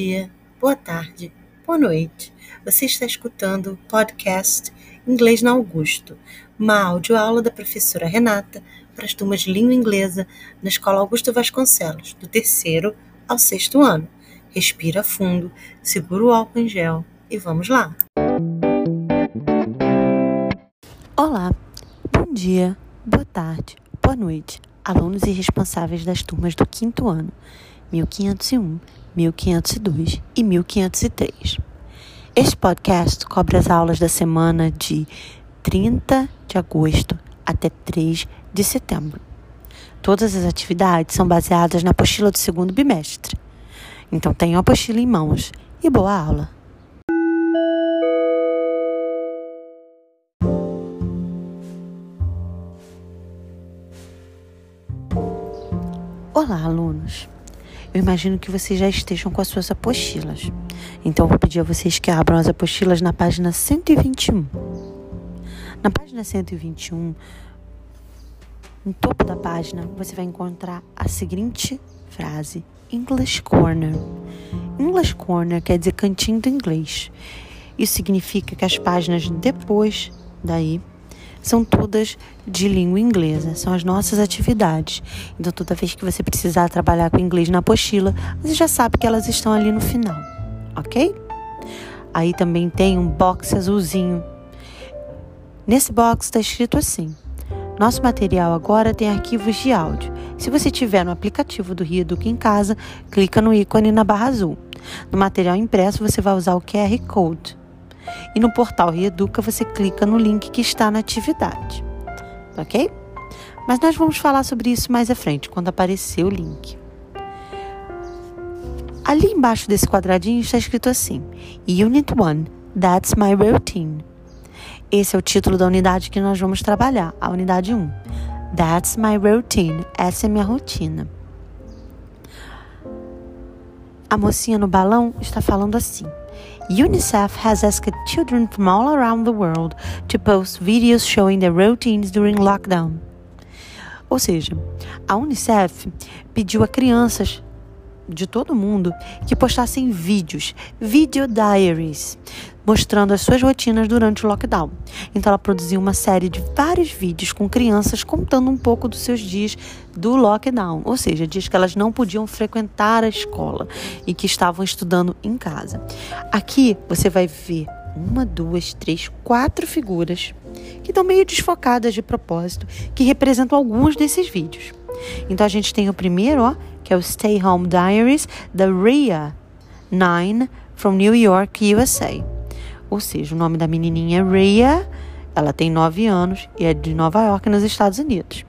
Dia, boa tarde, boa noite. Você está escutando o podcast Inglês na Augusto, uma audioaula da professora Renata para as turmas de língua inglesa na Escola Augusto Vasconcelos, do terceiro ao sexto ano. Respira fundo, segura o álcool em gel e vamos lá. Olá, bom dia, boa tarde, boa noite, alunos e responsáveis das turmas do quinto ano, 1501, 1502 e 1503. Este podcast cobre as aulas da semana de 30 de agosto até 3 de setembro. Todas as atividades são baseadas na apostila do segundo bimestre. Então tenham a apostila em mãos e boa aula! Olá, alunos! Eu imagino que vocês já estejam com as suas apostilas. Então, eu vou pedir a vocês que abram as apostilas na página 121. Na página 121, no topo da página, você vai encontrar a seguinte frase: English Corner. English Corner quer dizer cantinho do inglês. Isso significa que as páginas depois daí são todas de língua inglesa, são as nossas atividades. Então, toda vez que você precisar trabalhar com inglês na apostila, você já sabe que elas estão ali no final, ok? Aí também tem um box azulzinho. Nesse box está escrito assim: Nosso material agora tem arquivos de áudio. Se você tiver no aplicativo do Rio Educa em casa, clica no ícone na barra azul. No material impresso, você vai usar o QR Code. E no portal Reeduca você clica no link que está na atividade. Ok? Mas nós vamos falar sobre isso mais à frente, quando aparecer o link. Ali embaixo desse quadradinho está escrito assim: Unit 1, That's My Routine. Esse é o título da unidade que nós vamos trabalhar, a unidade 1. That's My Routine. Essa é minha rotina. A mocinha no balão está falando assim: UNICEF has asked children from all around the world to post videos showing their routines during lockdown. Ou seja, a UNICEF pediu a crianças de todo mundo que postassem vídeos, video diaries, mostrando as suas rotinas durante o lockdown. Então ela produziu uma série de vários vídeos com crianças contando um pouco dos seus dias do lockdown, ou seja, dias que elas não podiam frequentar a escola e que estavam estudando em casa. Aqui você vai ver uma, duas, três, quatro figuras que estão meio desfocadas de propósito, que representam alguns desses vídeos. Então a gente tem o primeiro, ó, que é o Stay Home Diaries da Rhea 9 from New York, USA. Ou seja, o nome da menininha é Rhea, ela tem 9 anos e é de Nova York, nos Estados Unidos.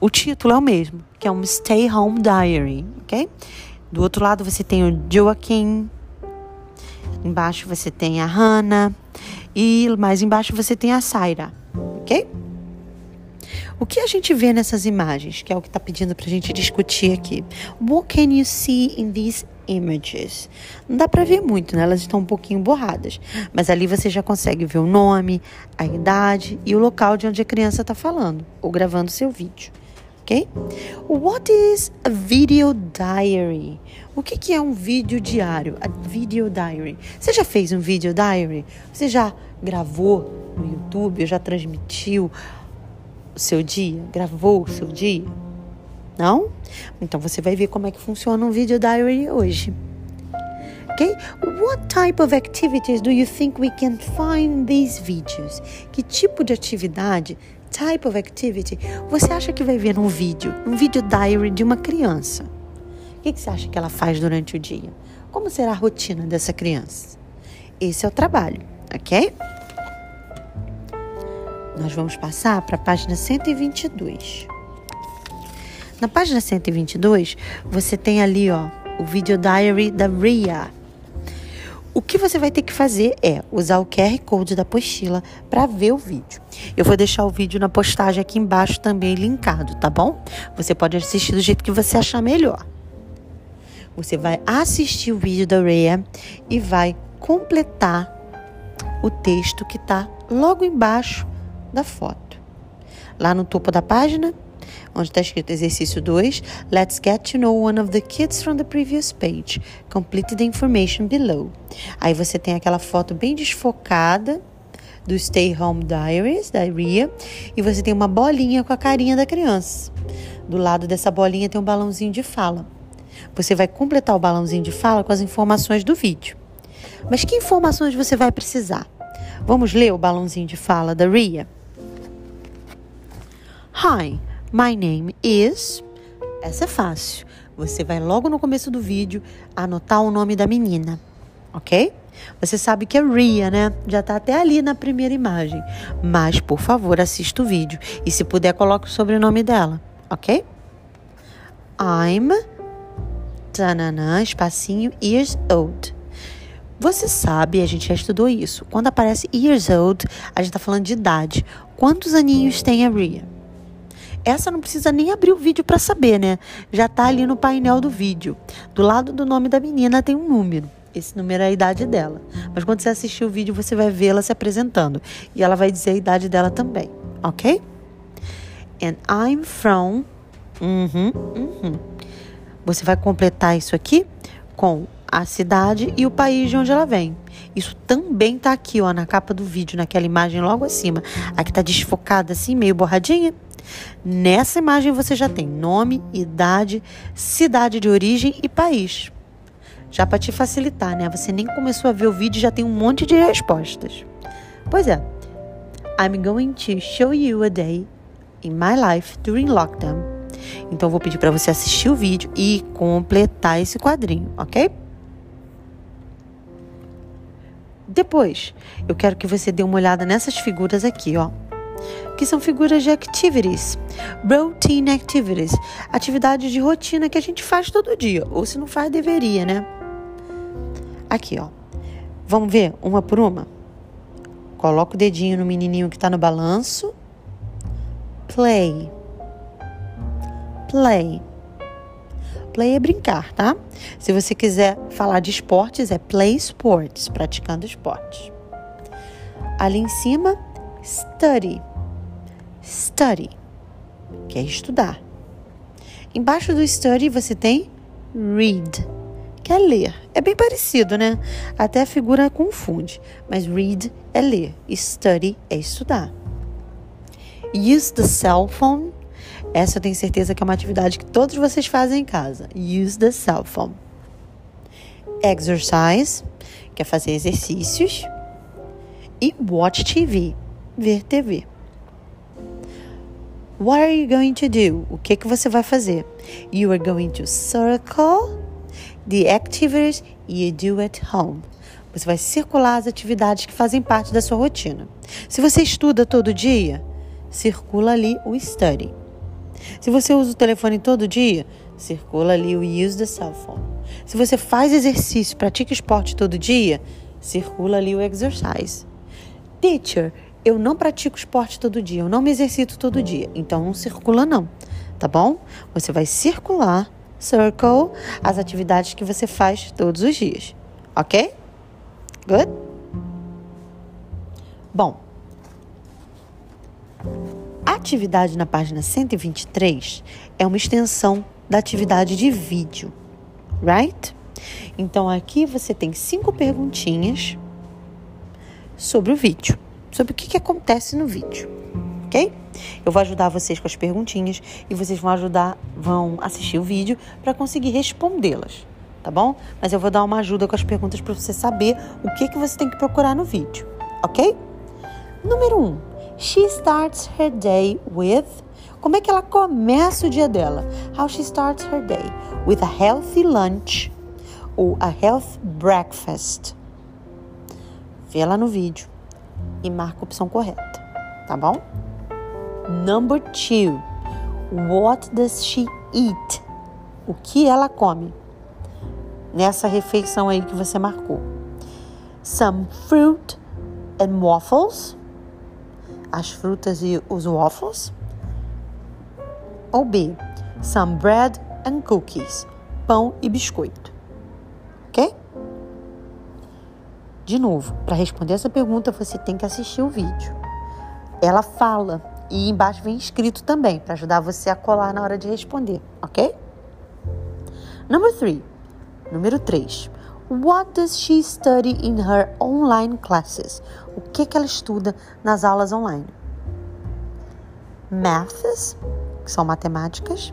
O título é o mesmo, que é um Stay Home Diary, ok? Do outro lado você tem o Joaquim, embaixo você tem a Hannah e mais embaixo você tem a Saira, ok? O que a gente vê nessas imagens, que é o que está pedindo para a gente discutir aqui? What can you see in these images? Não dá para ver muito, né? Elas estão um pouquinho borradas, mas ali você já consegue ver o nome, a idade e o local de onde a criança está falando ou gravando seu vídeo. Ok? What is a video diary? O que, que é um vídeo diário? A video diary. Você já fez um video diary? Você já gravou no YouTube? Já transmitiu? o seu dia? Gravou o seu dia? Não? Então você vai ver como é que funciona um video diary hoje. Ok? What type of activities do you think we can find in these videos? Que tipo de atividade, type of activity, você acha que vai ver num vídeo, num video diary de uma criança? O que, que você acha que ela faz durante o dia? Como será a rotina dessa criança? Esse é o trabalho, ok? nós vamos passar para a página 122. Na página 122, você tem ali, ó, o video diary da Ria. O que você vai ter que fazer é usar o QR Code da apostila para ver o vídeo. Eu vou deixar o vídeo na postagem aqui embaixo também linkado, tá bom? Você pode assistir do jeito que você achar melhor. Você vai assistir o vídeo da Rhea e vai completar o texto que está logo embaixo da foto. Lá no topo da página, onde está escrito exercício 2, let's get to know one of the kids from the previous page. Complete the information below. Aí você tem aquela foto bem desfocada do Stay Home Diaries, da Ria, e você tem uma bolinha com a carinha da criança. Do lado dessa bolinha tem um balãozinho de fala. Você vai completar o balãozinho de fala com as informações do vídeo. Mas que informações você vai precisar? Vamos ler o balãozinho de fala da Ria? Hi, my name is. Essa é fácil. Você vai logo no começo do vídeo anotar o nome da menina, ok? Você sabe que é Ria, né? Já está até ali na primeira imagem. Mas, por favor, assista o vídeo. E se puder, coloque o sobrenome dela, ok? I'm. Tananã, espacinho, years old. Você sabe, a gente já estudou isso. Quando aparece years old, a gente está falando de idade. Quantos aninhos tem a Ria? Essa não precisa nem abrir o vídeo para saber, né? Já está ali no painel do vídeo. Do lado do nome da menina tem um número. Esse número é a idade dela. Mas quando você assistir o vídeo, você vai vê-la se apresentando. E ela vai dizer a idade dela também, ok? And I'm from. Uhum, uhum. Você vai completar isso aqui com a cidade e o país de onde ela vem. Isso também tá aqui, ó, na capa do vídeo, naquela imagem logo acima. Aqui tá desfocada assim, meio borradinha. Nessa imagem você já tem nome, idade, cidade de origem e país. Já para te facilitar, né? Você nem começou a ver o vídeo e já tem um monte de respostas. Pois é. I'm going to show you a day in my life during lockdown. Então vou pedir para você assistir o vídeo e completar esse quadrinho, ok? Depois, eu quero que você dê uma olhada nessas figuras aqui, ó. Que são figuras de activities, routine activities, atividades de rotina que a gente faz todo dia, ou se não faz, deveria, né? Aqui, ó. Vamos ver uma por uma? Coloca o dedinho no menininho que está no balanço. Play. Play. Play é brincar, tá? Se você quiser falar de esportes, é play sports, praticando esportes. Ali em cima, study. Study, que é estudar. Embaixo do study você tem read que é ler. É bem parecido, né? Até a figura confunde. Mas read é ler, study é estudar. Use the cell phone. Essa eu tenho certeza que é uma atividade que todos vocês fazem em casa. Use the cell phone. Exercise, que é fazer exercícios. E watch TV, ver TV. What are you going to do? O que, que você vai fazer? You are going to circle the activities you do at home. Você vai circular as atividades que fazem parte da sua rotina. Se você estuda todo dia, circula ali o study. Se você usa o telefone todo dia, circula ali o use the cell phone. Se você faz exercício, pratica esporte todo dia, circula ali o exercise. Teacher, eu não pratico esporte todo dia, eu não me exercito todo dia, então não circula não, tá bom? Você vai circular circle as atividades que você faz todos os dias. Ok? Good? Bom, a atividade na página 123 é uma extensão da atividade de vídeo, right? Então aqui você tem cinco perguntinhas sobre o vídeo, sobre o que, que acontece no vídeo, ok? Eu vou ajudar vocês com as perguntinhas e vocês vão ajudar, vão assistir o vídeo para conseguir respondê-las, tá bom? Mas eu vou dar uma ajuda com as perguntas para você saber o que que você tem que procurar no vídeo, ok? Número 1. Um, she starts her day with como é que ela começa o dia dela? How she starts her day with a healthy lunch ou a health breakfast. Vê lá no vídeo e marca a opção correta, tá bom? Number two. What does she eat? O que ela come? Nessa refeição aí que você marcou. Some fruit and waffles. As frutas e os waffles. Ou B. Some bread and cookies. Pão e biscoito. De novo, para responder essa pergunta, você tem que assistir o vídeo. Ela fala E embaixo vem escrito também, para ajudar você a colar na hora de responder, ok? Number three. Número 3. What does she study in her online classes? O que, que ela estuda nas aulas online? Maths, que são matemáticas,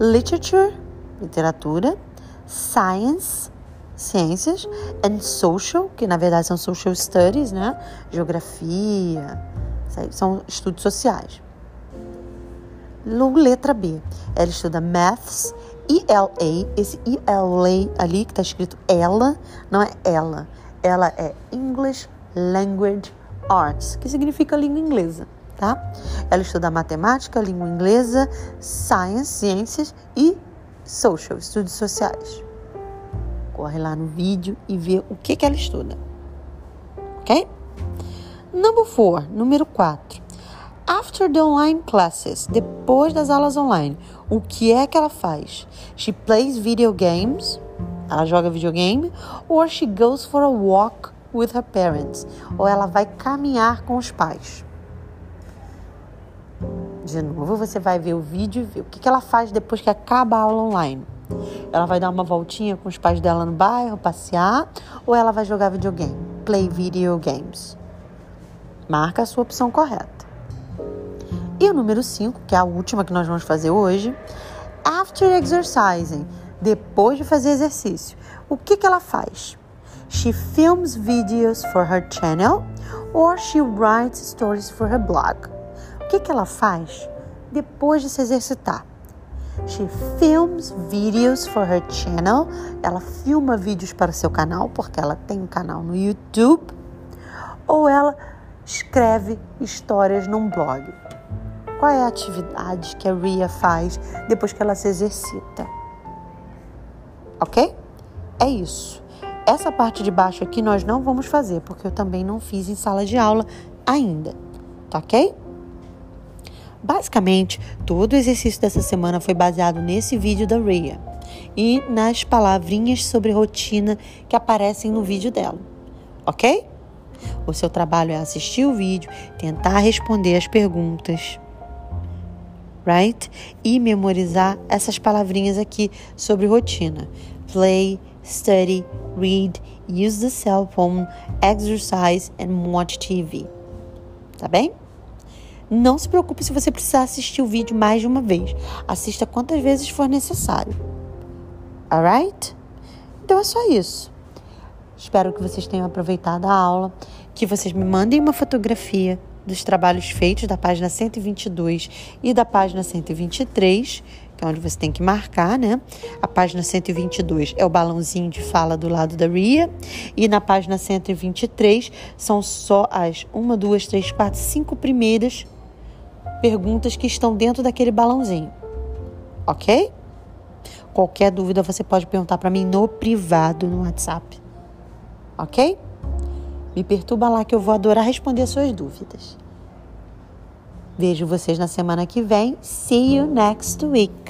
literature, literatura, science, ciências, and social, que na verdade são social studies, né? Geografia, são estudos sociais. Letra B, ela estuda maths, ELA, esse ELA ali que está escrito ela, não é ela. Ela é English Language Arts, que significa língua inglesa, tá? Ela estuda matemática, língua inglesa, science, ciências e social, estudos sociais. Corre lá no vídeo e vê o que, que ela estuda. Ok? Number four, número 4. After the online classes, depois das aulas online, o que é que ela faz? She plays video games, ela joga videogame, or she goes for a walk with her parents, ou ela vai caminhar com os pais. De novo, você vai ver o vídeo e ver o que ela faz depois que acaba a aula online. Ela vai dar uma voltinha com os pais dela no bairro, passear, ou ela vai jogar videogame, play video games. Marca a sua opção correta. E o número 5, que é a última que nós vamos fazer hoje, after exercising, depois de fazer exercício. O que, que ela faz? She films videos for her channel or she writes stories for her blog. O que, que ela faz depois de se exercitar? She films videos for her channel. Ela filma vídeos para o seu canal, porque ela tem um canal no YouTube. Ou ela escreve histórias num blog. Qual é a atividade que a Ria faz depois que ela se exercita? Ok? É isso. Essa parte de baixo aqui nós não vamos fazer, porque eu também não fiz em sala de aula ainda. Tá ok? Basicamente, todo o exercício dessa semana foi baseado nesse vídeo da Ria e nas palavrinhas sobre rotina que aparecem no vídeo dela. Ok? O seu trabalho é assistir o vídeo, tentar responder as perguntas right? E memorizar essas palavrinhas aqui sobre rotina: play, study, read, use the cell phone, exercise and watch TV. Tá bem? Não se preocupe se você precisar assistir o vídeo mais de uma vez. Assista quantas vezes for necessário. Alright? Então é só isso. Espero que vocês tenham aproveitado a aula, que vocês me mandem uma fotografia dos trabalhos feitos da página 122 e da página 123, que é onde você tem que marcar, né? A página 122 é o balãozinho de fala do lado da Ria, e na página 123 são só as uma, duas, três, quatro, cinco primeiras perguntas que estão dentro daquele balãozinho. Ok? Qualquer dúvida você pode perguntar para mim no privado no WhatsApp. Ok? Me perturba lá que eu vou adorar responder suas dúvidas. Vejo vocês na semana que vem. See you next week.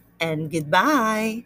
and goodbye.